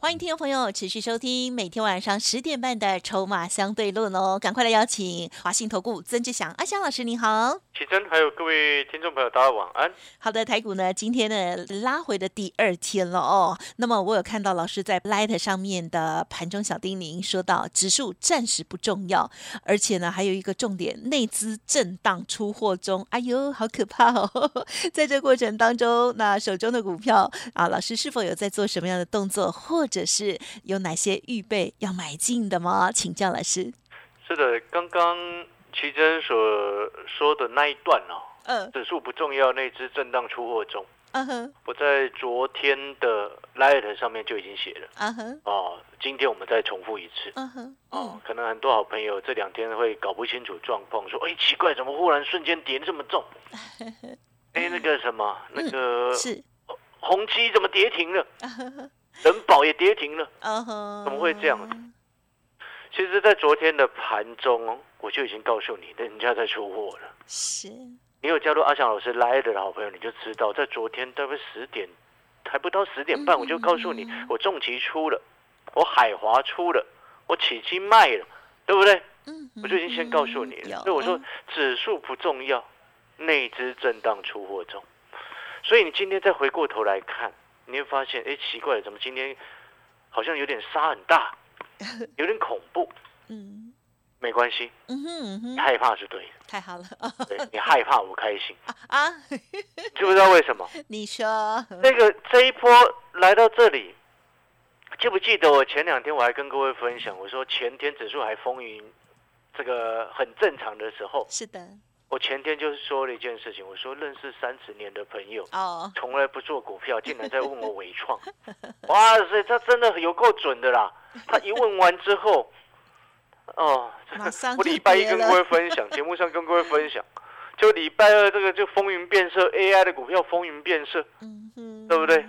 欢迎听众朋友持续收听每天晚上十点半的《筹码相对论》哦，赶快来邀请华信投顾曾志祥阿祥老师，你好。启真，还有各位听众朋友，大家晚安。好的，台股呢今天呢拉回的第二天了哦。那么我有看到老师在 Light 上面的盘中小叮咛，说到指数暂时不重要，而且呢还有一个重点，内资震荡出货中。哎呦，好可怕哦！在这过程当中，那手中的股票啊，老师是否有在做什么样的动作，或者是有哪些预备要买进的吗？请教老师。是的，刚刚。奇珍所说的那一段哦，嗯，指数不重要，那只震荡出货中。嗯哼，我在昨天的 Light 上面就已经写了。嗯哼，哦，今天我们再重复一次。嗯哼，哦，可能很多好朋友这两天会搞不清楚状况，说，哎，奇怪，怎么忽然瞬间跌这么重？哎，那个什么，那个是红基怎么跌停了？人保也跌停了。嗯哼，怎么会这样？其实，在昨天的盘中，我就已经告诉你，人家在出货了。是，你有加入阿翔老师来的好朋友，你就知道，在昨天大概十点，还不到十点半，我就告诉你，我重旗出了，我海华出了，我起基卖了，对不对？嗯，我就已经先告诉你了。所以我说，指数不重要，内资震荡出货中。所以你今天再回过头来看，你会发现，哎，奇怪，怎么今天好像有点沙很大？有点恐怖，嗯，没关系，嗯哼，你害怕是对的，太好了，对你害怕我开心。啊，知不知道为什么？你说。那个这一波来到这里，记不记得我前两天我还跟各位分享，我说前天指数还风云，这个很正常的时候，是的。我前天就是说了一件事情，我说认识三十年的朋友，哦，从来不做股票，竟然在问我伟创，哇塞，他真的有够准的啦！他一问完之后，哦，我礼拜一跟各位分享，节目上跟各位分享，就礼拜二这个就风云变色，AI 的股票风云变色，嗯对不对？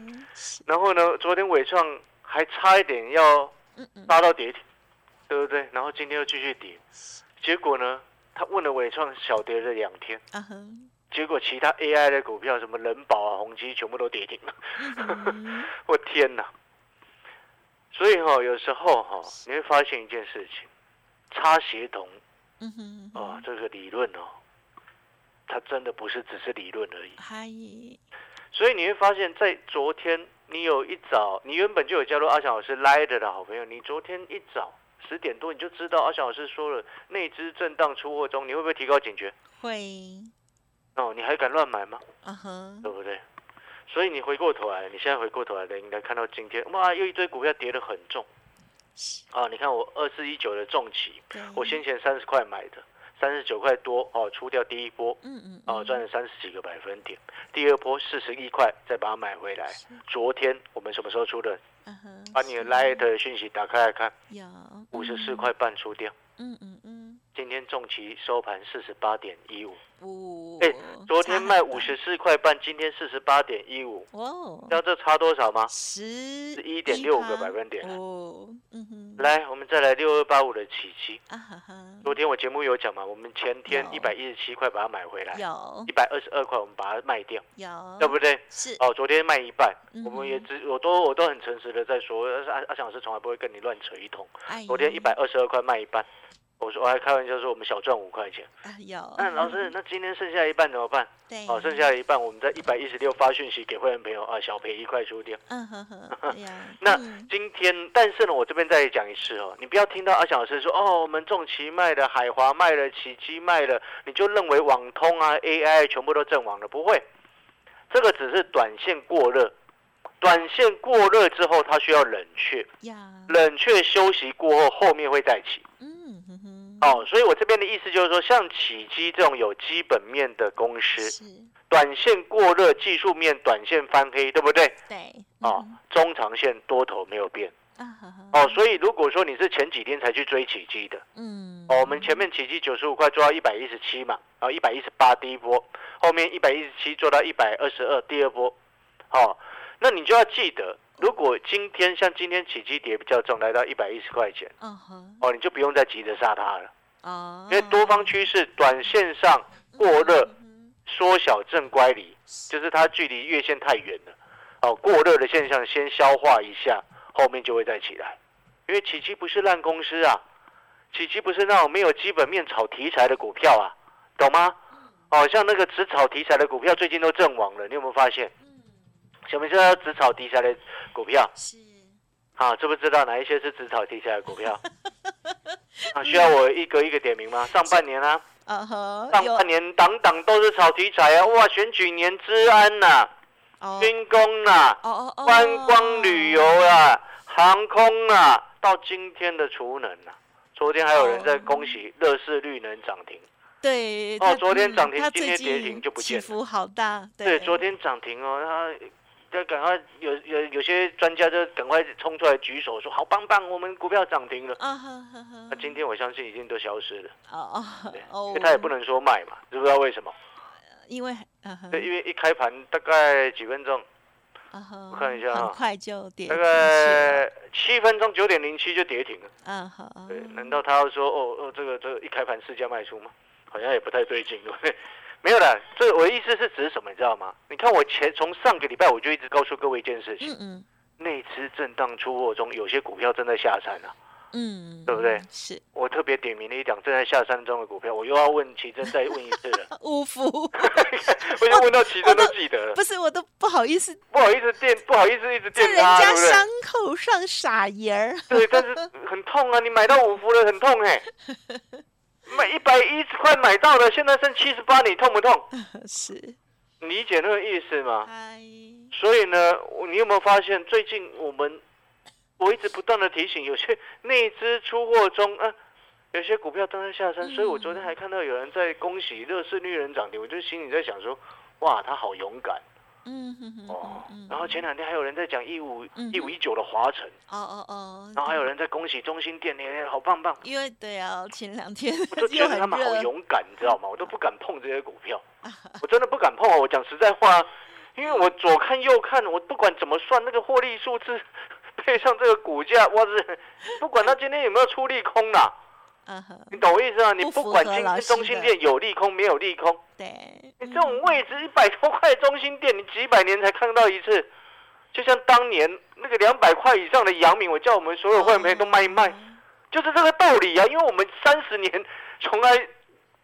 然后呢，昨天伟创还差一点要拉到跌停，对不对？然后今天又继续跌，结果呢？他问了伟创小跌了两天，结果其他 AI 的股票，什么人保啊、宏基，全部都跌停了。我天哪！所以哈，有时候哈，你会发现一件事情，差协同，啊，这个理论哦，它真的不是只是理论而已。所以你会发现在昨天，你有一早，你原本就有加入阿翔老师 Light 的好朋友，你昨天一早。十点多你就知道，阿翔老师说了，内资震荡出货中，你会不会提高警觉？会。哦，你还敢乱买吗？啊哈，对不对？所以你回过头来，你现在回过头来的，应该看到今天，哇，又一堆股票跌得很重。啊，你看我二四一九的重企，我先前三十块买的，三十九块多哦，出掉第一波，嗯嗯，哦，赚了三十几个百分点，第二波四十一块再把它买回来。昨天我们什么时候出的？把你的 Light 讯息打开来看，有。五十四块半出掉。嗯嗯嗯，今天重旗收盘四十八点一五。哎，昨天卖五十四块半，今天四十八点一五。哦，知道这差多少吗？十一点六个百分点。哦，嗯哼。来，我们再来六二八五的起期。啊哈哈。昨天我节目有讲嘛，我们前天一百一十七块把它买回来，有。一百二十二块我们把它卖掉，有。对不对？是。哦，昨天卖一半，我们也只我都我都很诚实的在说，阿阿翔老师从来不会跟你乱扯一通。昨天一百二十二块卖一半。我说我还开玩笑说我们小赚五块钱，有。那老师，那今天剩下一半怎么办？对，哦，剩下一半我们在一百一十六发讯息给会员朋友啊，小赔一块出掉。嗯哼哼。那今天，但是呢，我这边再讲一次哦，你不要听到阿小老师说哦，我们重旗卖的，海华卖了，起基卖了，你就认为网通啊、AI 全部都阵亡了？不会，这个只是短线过热，短线过热之后它需要冷却，冷却休息过后，后面会再起。哦，所以我这边的意思就是说，像起基这种有基本面的公司，短线过热，技术面短线翻黑，对不对？对。哦，中长线多头没有变，哦，所以如果说你是前几天才去追起基的，嗯，哦，我们前面起基九十五块做到一百一十七嘛，然后一百一十八第一波，后面一百一十七做到一百二十二第二波，哦，那你就要记得，如果今天像今天起基跌比较重，来到一百一十块钱，哦，你就不用再急着杀它了，哦，因为多方趋势短线上过热，缩小正乖离，就是它距离月线太远了，哦，过热的现象先消化一下。后面就会再起来，因为奇迹不是烂公司啊，奇迹不是那种没有基本面炒题材的股票啊，懂吗？哦，像那个只炒题材的股票最近都阵亡了，你有没有发现？什么叫只炒题材的股票？是啊，知不知道哪一些是只炒题材的股票？啊，需要我一个一个点名吗？上半年啊，上半年档档都是炒题材啊，哇，选举年治安呐。军工啊，观光旅游啊，航空啊，到今天的储能啊，昨天还有人在恭喜乐视绿能涨停。对，哦，昨天涨停，今天跌停就不见。起伏好大。对，昨天涨停哦，他要赶快有有有些专家就赶快冲出来举手说好棒棒，我们股票涨停了。啊那今天我相信已经都消失了。哦哦，因为他也不能说卖嘛，知不知道为什么？因为，对，因为一开盘大概几分钟，我看一下很快就跌，大概七分钟九点零七就跌停了。嗯好，对，难道他要说哦哦这个这个一开盘市价卖出吗？好像也不太对劲，对不对？没有的，这我的意思是指什么，你知道吗？你看我前从上个礼拜我就一直告诉各位一件事情，嗯嗯，内资震荡出货中，有些股票正在下山啊。嗯，对不对？是我特别点名了一档正在下山中的股票，我又要问奇珍再问一次了。五福，我就问到奇珍都记得了。不是，我都不好意思，不好意思垫，不好意思一直垫人家伤口上撒盐儿。对，但是很痛啊！你买到五福了，很痛哎。买一百一十块买到的，现在剩七十八，你痛不痛？是，理解那个意思吗？所以呢，你有没有发现最近我们？我一直不断的提醒，有些内资出货中，啊，有些股票正在下山，所以我昨天还看到有人在恭喜乐视绿人涨停，我就心里在想说，哇，他好勇敢，嗯哼哼，哦，然后前两天还有人在讲一五一五一九的华晨，哦哦哦，然后还有人在恭喜中心店，你好棒棒，因为对啊，前两天我就觉得他们好勇敢，你知道吗？我都不敢碰这些股票，我真的不敢碰啊！我讲实在话，因为我左看右看，我不管怎么算那个获利数字。配上这个股价，我是不管他今天有没有出利空啦，你懂我意思吗？你不管今天中心店有利空没有利空，对，你这种位置一百多块中心店，你几百年才看到一次，就像当年那个两百块以上的阳明，我叫我们所有会员都卖一卖，就是这个道理啊！因为我们三十年从来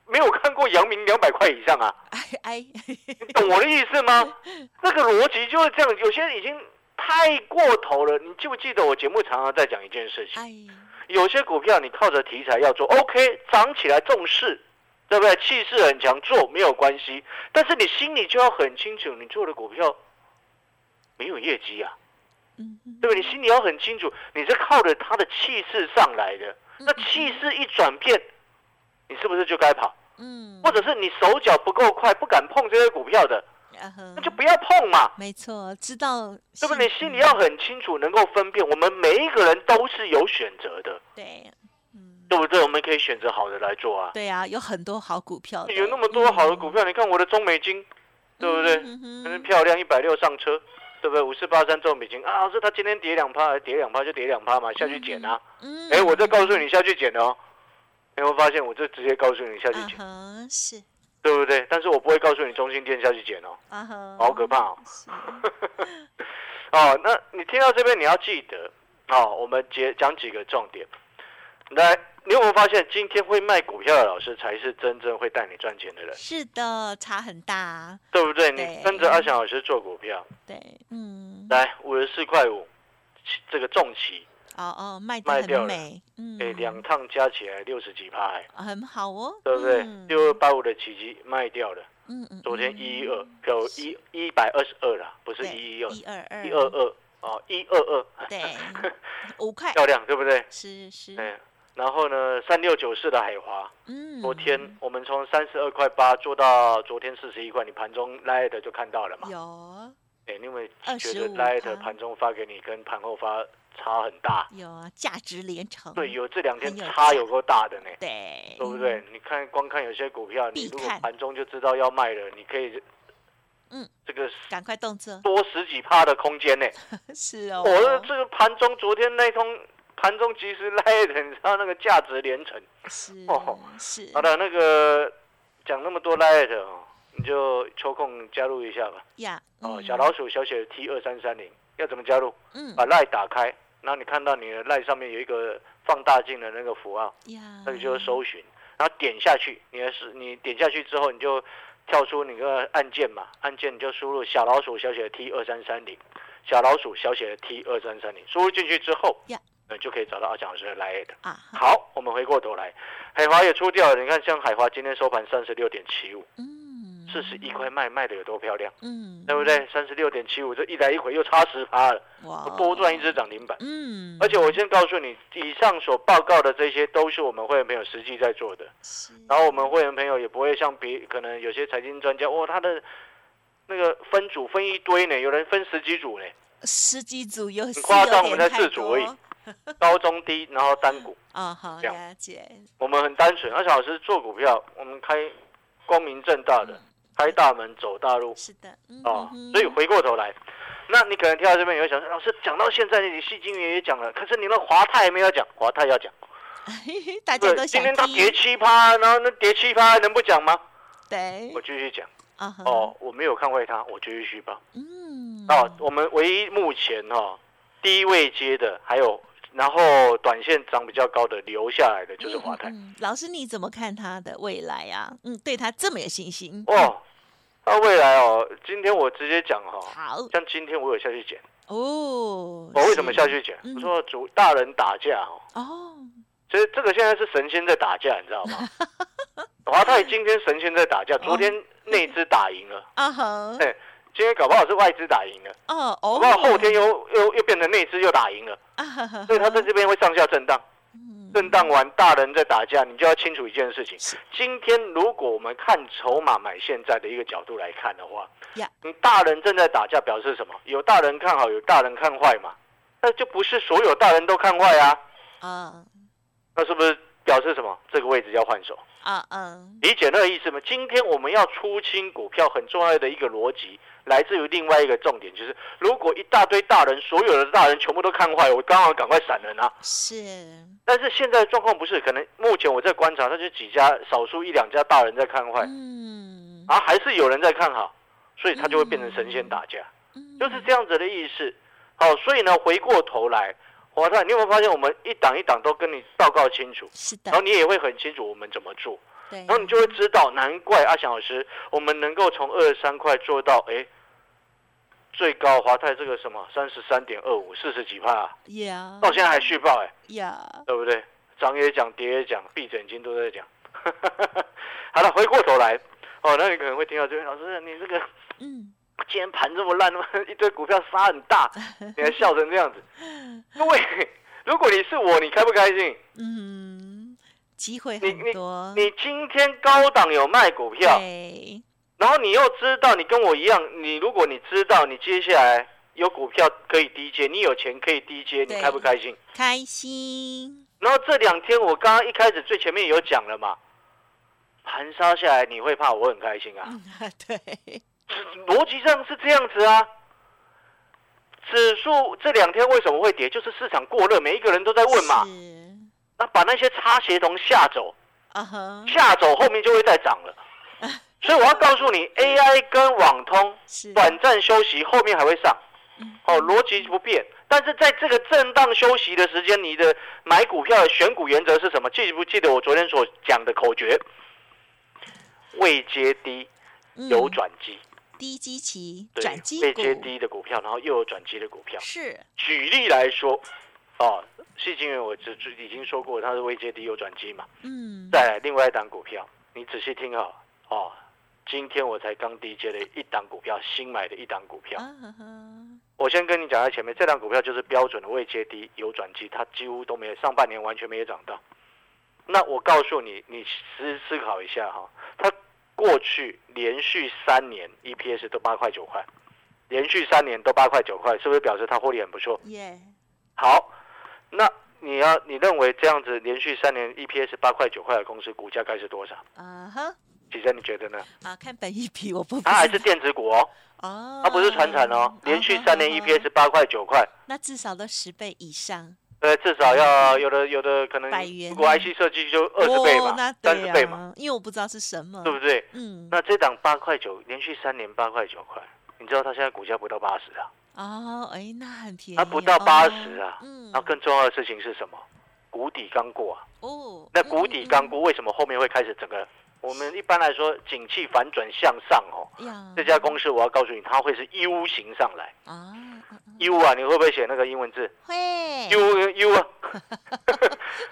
没有看过阳明两百块以上啊，哎哎，你懂我的意思吗？那个逻辑就是这样，有些人已经。太过头了，你记不记得我节目常常在讲一件事情？有些股票你靠着题材要做，OK，涨起来重视，对不对？气势很强，做没有关系。但是你心里就要很清楚，你做的股票没有业绩啊，嗯，对不对？你心里要很清楚，你是靠着它的气势上来的。那气势一转变，你是不是就该跑？嗯，或者是你手脚不够快，不敢碰这些股票的？那就不要碰嘛。没错，知道。对不对？你心里要很清楚，能够分辨。我们每一个人都是有选择的。对，嗯，对不对？我们可以选择好的来做啊。对啊，有很多好股票。有那么多好的股票，你看我的中美金，对不对？很漂亮，一百六上车，对不对？五四八三中美金啊，老师他今天跌两趴，跌两趴就跌两趴嘛，下去捡啊。嗯。哎，我再告诉你下去捡哦。你会发现，我就直接告诉你下去捡。嗯是。对不对？但是我不会告诉你中心店下去捡哦，好可怕哦。哦，那你听到这边你要记得哦，我们接讲几个重点。来，你有没有发现今天会卖股票的老师才是真正会带你赚钱的人？是的，差很大，对不对？你跟着阿翔老师做股票，对，嗯。来，五十四块五，这个重旗。哦哦，卖卖掉了，嗯，哎，两趟加起来六十几趴，很好哦，对不对？六二八五的奇迹卖掉了，嗯嗯，昨天一一二，有一一百二十二啦，不是一一二，一二二，一二二，哦，一二二，对，五块，漂亮，对不对？是是，哎，然后呢，三六九四的海华，嗯，昨天我们从三十二块八做到昨天四十一块，你盘中拉的就看到了嘛？有，哎，因为觉得拉的盘中发给你跟盘后发。差很大。有啊，价值连城。对，有这两天差有够大的呢。对，对不对？你看，光看有些股票，你如果盘中就知道要卖了，你可以，嗯，这个赶快动作，多十几趴的空间呢。是哦。我的这个盘中昨天那通盘中及时来的，你知道那个价值连城。是哦，是。好的，那个讲那么多来的哦。你就抽空加入一下吧。呀，哦，小老鼠小写 T 二三三零，要怎么加入？嗯，把赖打开，然后你看到你的赖上面有一个放大镜的那个符号，那个就是搜寻，然后点下去，你的是你点下去之后，你就跳出你个按键嘛，按键你就输入小老鼠小写的 T 二三三零，小老鼠小写的 T 二三三零，输入进去之后，就可以找到阿强老师的来的。啊，好，我们回过头来，海华也出掉了，你看像海华今天收盘三十六点七五，嗯。四十一块卖卖的有多漂亮，嗯，对不对？三十六点七五，这一来一回又差十趴了，哇，多赚一只涨停板，嗯，而且我先告诉你，以上所报告的这些都是我们会员朋友实际在做的，然后我们会员朋友也不会像别可能有些财经专家，哇，他的那个分组分一堆呢，有人分十几组呢，十几组有夸张，我们在四组而已，高中低，然后单股，啊，好，了解，我们很单纯，而且老师做股票，我们开光明正大的。开大门走大路，是的，哦，所以回过头来，那你可能听到这边，你会想说，老师讲到现在，你细金元也讲了，可是你那华泰没有讲，华泰要讲，大家都今天它跌七趴，然后那跌七趴能不讲吗？对，我继续讲，哦，我没有看坏它，我继续续报，嗯，哦，我们唯一目前哈低位接的还有。然后短线涨比较高的留下来的就是华泰。老师你怎么看它的未来啊？嗯，对它这么有信心？哦，那未来哦，今天我直接讲哈。好。像今天我有下去捡。哦。我为什么下去捡？我说主大人打架哦。哦。其实这个现在是神仙在打架，你知道吗？华泰今天神仙在打架，昨天内资打赢了。啊哈。对。今天搞不好是外资打赢了，哦哦，搞不好后天又又又变成内资又打赢了，所以他在这边会上下震荡，震荡完大人在打架，你就要清楚一件事情。今天如果我们看筹码买现在的一个角度来看的话，你大人正在打架，表示什么？有大人看好，有大人看坏嘛？那就不是所有大人都看坏啊，啊，那是不是表示什么？这个位置要换手啊？嗯，理解那个意思吗？今天我们要出清股票，很重要的一个逻辑。来自于另外一个重点，就是如果一大堆大人，所有的大人全部都看坏，我刚好赶快闪人啊。是。但是现在状况不是，可能目前我在观察，那就几家少数一两家大人在看坏，嗯，啊，还是有人在看好，所以他就会变成神仙打架，就是这样子的意思。好，所以呢，回过头来，华泰，你有没有发现我们一档一档都跟你报告清楚？是的。然后你也会很清楚我们怎么做，对。然后你就会知道，难怪阿翔老师，我们能够从二十三块做到，哎。最高华泰这个什么三十三点二五四十几帕，呀，到现在还续报哎，呀，对不对？涨也讲，跌也讲，闭着眼睛都在讲。好了，回过头来，哦，那你可能会听到这边老师，你这个，嗯，今天盘这么烂，一堆股票杀很大，你还笑成这样子？各位，如果你是我，你开不开心？嗯，机会很多。你今天高档有卖股票。然后你又知道，你跟我一样，你如果你知道你接下来有股票可以低接，你有钱可以低接，你开不开心？开心。然后这两天我刚刚一开始最前面有讲了嘛，盘杀下来你会怕，我很开心啊。对，逻辑上是这样子啊。指数这两天为什么会跌？就是市场过热，每一个人都在问嘛。那把那些擦鞋童吓走，吓走后面就会再涨了。所以我要告诉你，AI 跟网通短暂休息，后面还会上，哦，逻辑不变。但是在这个震荡休息的时间，你的买股票的选股原则是什么？记不记得我昨天所讲的口诀？未接低，有转机，低基期转机未接低的股票，然后又有转机的股票。是。举例来说，哦，细金元我只已经说过，它是未接低有转机嘛。嗯。再来另外一档股票，你仔细听好，哦。今天我才刚低接了一档股票，新买的一档股票。我先跟你讲在前面，这档股票就是标准的未接低有转机，它几乎都没有，上半年完全没有涨到。那我告诉你，你思思考一下哈，它过去连续三年 EPS 都八块九块，连续三年都八块九块，是不是表示它获利很不错？耶。好，那你要你认为这样子连续三年 EPS 八块九块的公司股价该是多少？啊哈，其实你觉得呢？啊，看本一比 我不，它还是电子股哦，哦，它不是传产哦，连续三年 EPS 八块九块，那至少都十倍以上。对，至少要有的有的可能，如果 IC 设计就二十倍嘛，三十倍嘛，因为我不知道是什么，对不对？嗯，那这档八块九，连续三年八块九块，你知道它现在股价不到八十啊？哦，哎，那很便宜，它不到八十啊。嗯，那更重要的事情是什么？谷底刚过啊。哦，那谷底刚过，为什么后面会开始整个？我们一般来说，景气反转向上哦。这家公司我要告诉你，它会是 U 型上来啊。U 啊，你会不会写那个英文字？会。U U 啊，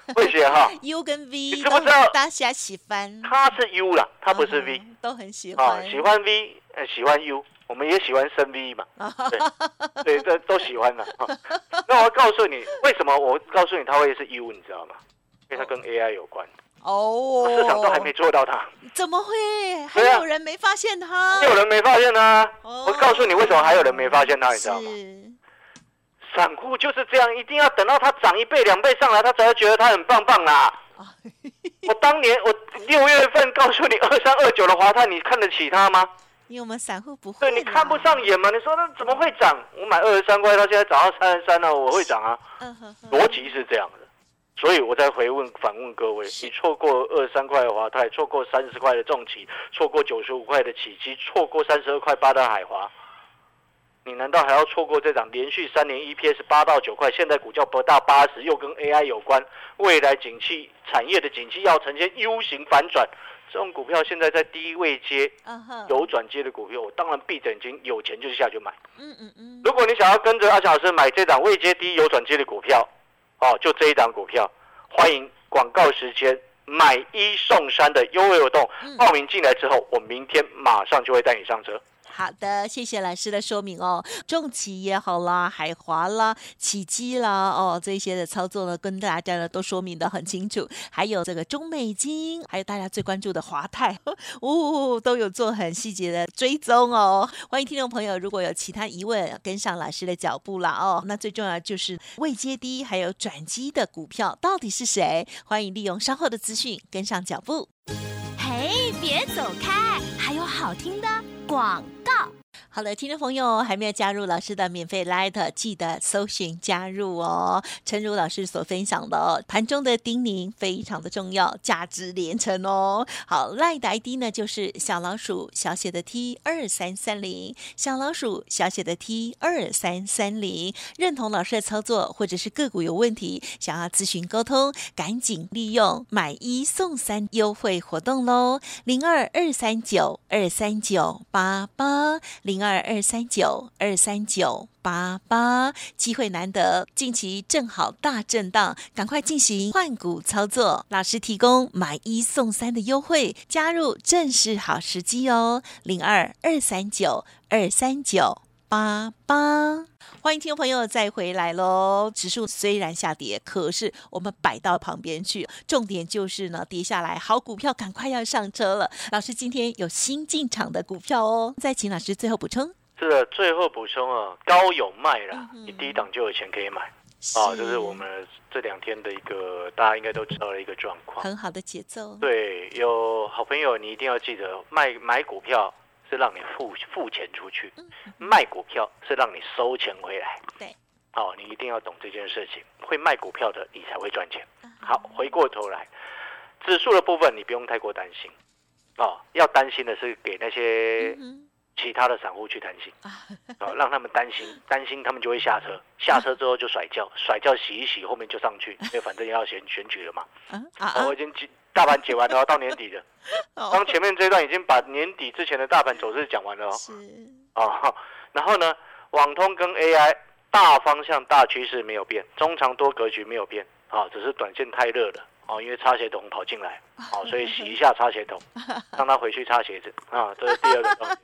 会写哈。U 跟 V，你知不知道？大家喜欢。它是 U 啦，它不是 V。都很喜欢。啊，喜欢 V，呃，喜欢 U，我们也喜欢升 V 嘛。对，对，这都喜欢的。那我要告诉你，为什么我告诉你它会是 U，你知道吗？因为它跟 AI 有关。哦。市场都还没做到它。怎么会？还有人没发现它？还有人没发现它？我告诉你，为什么还有人没发现它？你知道吗？散户就是这样，一定要等到它涨一倍、两倍上来，他才会觉得它很棒棒啦。我当年我六月份告诉你二三二九的华泰，你看得起它吗？因为我们散户不会。对你看不上眼嘛？你说那怎么会涨？我买二十三块，它现在涨到三十三了，我会涨啊？逻辑是这样的，所以我再回问反问各位：你错过二十三块的华泰，错过三十块的重企，错过九十五块的起基，错过三十二块八的海华。你难道还要错过这档连续三年 EPS 八到九块，现在股价不到八十，又跟 AI 有关，未来景气产业的景气要呈现 U 型反转，这种股票现在在低位接，有转接的股票，我当然闭着眼睛有钱就下去买。嗯嗯嗯。如果你想要跟着阿强老师买这档未接低有转接的股票，哦，就这一档股票，欢迎广告时间买一送三的优惠活动，报名进来之后，我明天马上就会带你上车。好的，谢谢老师的说明哦。重企也好啦，海华啦，起基啦，哦，这些的操作呢，跟大家呢都说明的很清楚。还有这个中美金，还有大家最关注的华泰，呜，都有做很细节的追踪哦。欢迎听众朋友，如果有其他疑问，跟上老师的脚步了哦。那最重要就是未接低还有转机的股票到底是谁？欢迎利用稍后的资讯跟上脚步。嘿，别走开，还有好听的广告。好的，听众朋友还没有加入老师的免费 Light，记得搜寻加入哦。诚如老师所分享的，盘中的叮咛非常的重要，价值连城哦。好，Light 的 ID 呢就是小老鼠小写的 T 二三三零，小老鼠小写的 T 二三三零。认同老师的操作，或者是个股有问题，想要咨询沟通，赶紧利用买一送三优惠活动喽，零二二三九二三九八八零。零二二三九二三九八八，机会难得，近期正好大震荡，赶快进行换股操作。老师提供买一送三的优惠，加入正是好时机哦。零二二三九二三九八八，欢迎听众朋友再回来喽。指数虽然下跌，可是我们摆到旁边去，重点就是呢，跌下来好股票赶快要上车了。老师今天有新进场的股票哦，再请老师最后补充。是的，最后补充啊，高有卖了，你低档就有钱可以买啊，这是我们这两天的一个大家应该都知道的一个状况，很好的节奏。对，有好朋友你一定要记得，卖买股票是让你付付钱出去，卖股票是让你收钱回来。对，哦，你一定要懂这件事情，会卖股票的你才会赚钱。好，回过头来，指数的部分你不用太过担心，哦，要担心的是给那些。其他的散户去担心啊，让他们担心，担心他们就会下车，下车之后就甩轿，甩轿洗一洗，后面就上去，因为反正要选选举了嘛。啊，我已经解大盘解完了，到年底了。当前面这段已经把年底之前的大盘走势讲完了哦。然后呢，网通跟 AI 大方向、大趋势没有变，中长多格局没有变啊，只是短线太热了。哦，因为擦鞋桶跑进来，哦，所以洗一下擦鞋桶，让他回去擦鞋子啊，这是第二个重点。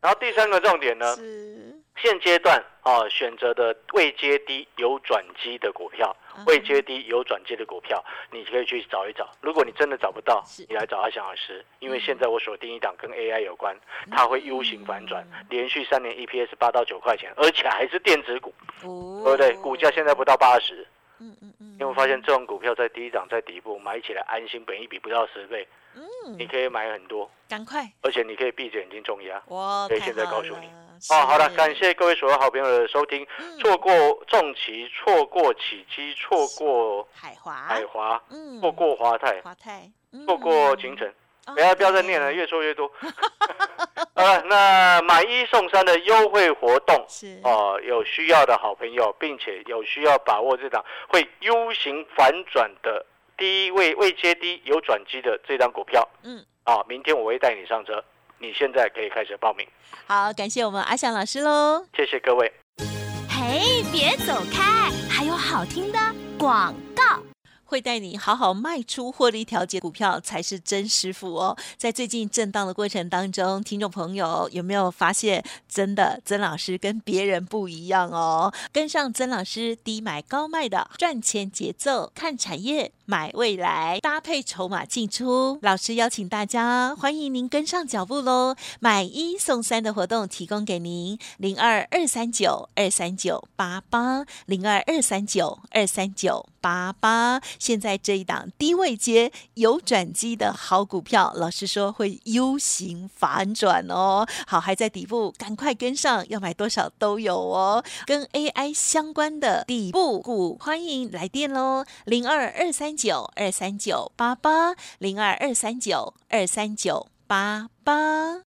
然后第三个重点呢，现阶段啊选择的未接低有转机的股票，未接低有转机的股票，你可以去找一找。如果你真的找不到，你来找阿翔老师，因为现在我锁定一档跟 AI 有关，它会 U 型反转，连续三年 EPS 八到九块钱，而且还是电子股，对不对？股价现在不到八十。嗯嗯嗯。因为发现这种股票在低涨在底部买起来安心，本一比不到十倍。嗯。你可以买很多，赶快。而且你可以闭着眼睛重压。哇可以现在告诉你。哦，好了，感谢各位所有好朋友的收听。错过重旗，错过起基，错过海华，海华，错过华泰，华泰，错过秦城。不要不要再念了，越说越多。呃，那买一送三的优惠活动是哦，有需要的好朋友，并且有需要把握这档会 U 型反转的低位未接低有转机的这张股票。嗯，啊，明天我会带你上车。你现在可以开始报名。好，感谢我们阿翔老师喽。谢谢各位。嘿，别走开，还有好听的广告。会带你好好卖出获利调节股票才是真师傅哦。在最近震荡的过程当中，听众朋友有没有发现，真的曾老师跟别人不一样哦？跟上曾老师低买高卖的赚钱节奏，看产业。买未来搭配筹码进出，老师邀请大家，欢迎您跟上脚步喽！买一送三的活动提供给您，零二二三九二三九八八零二二三九二三九八八。现在这一档低位接有转机的好股票，老师说会 U 型反转哦。好，还在底部，赶快跟上，要买多少都有哦。跟 AI 相关的底部股，欢迎来电喽，零二二三。九二三九八八零二二三九二三九八八。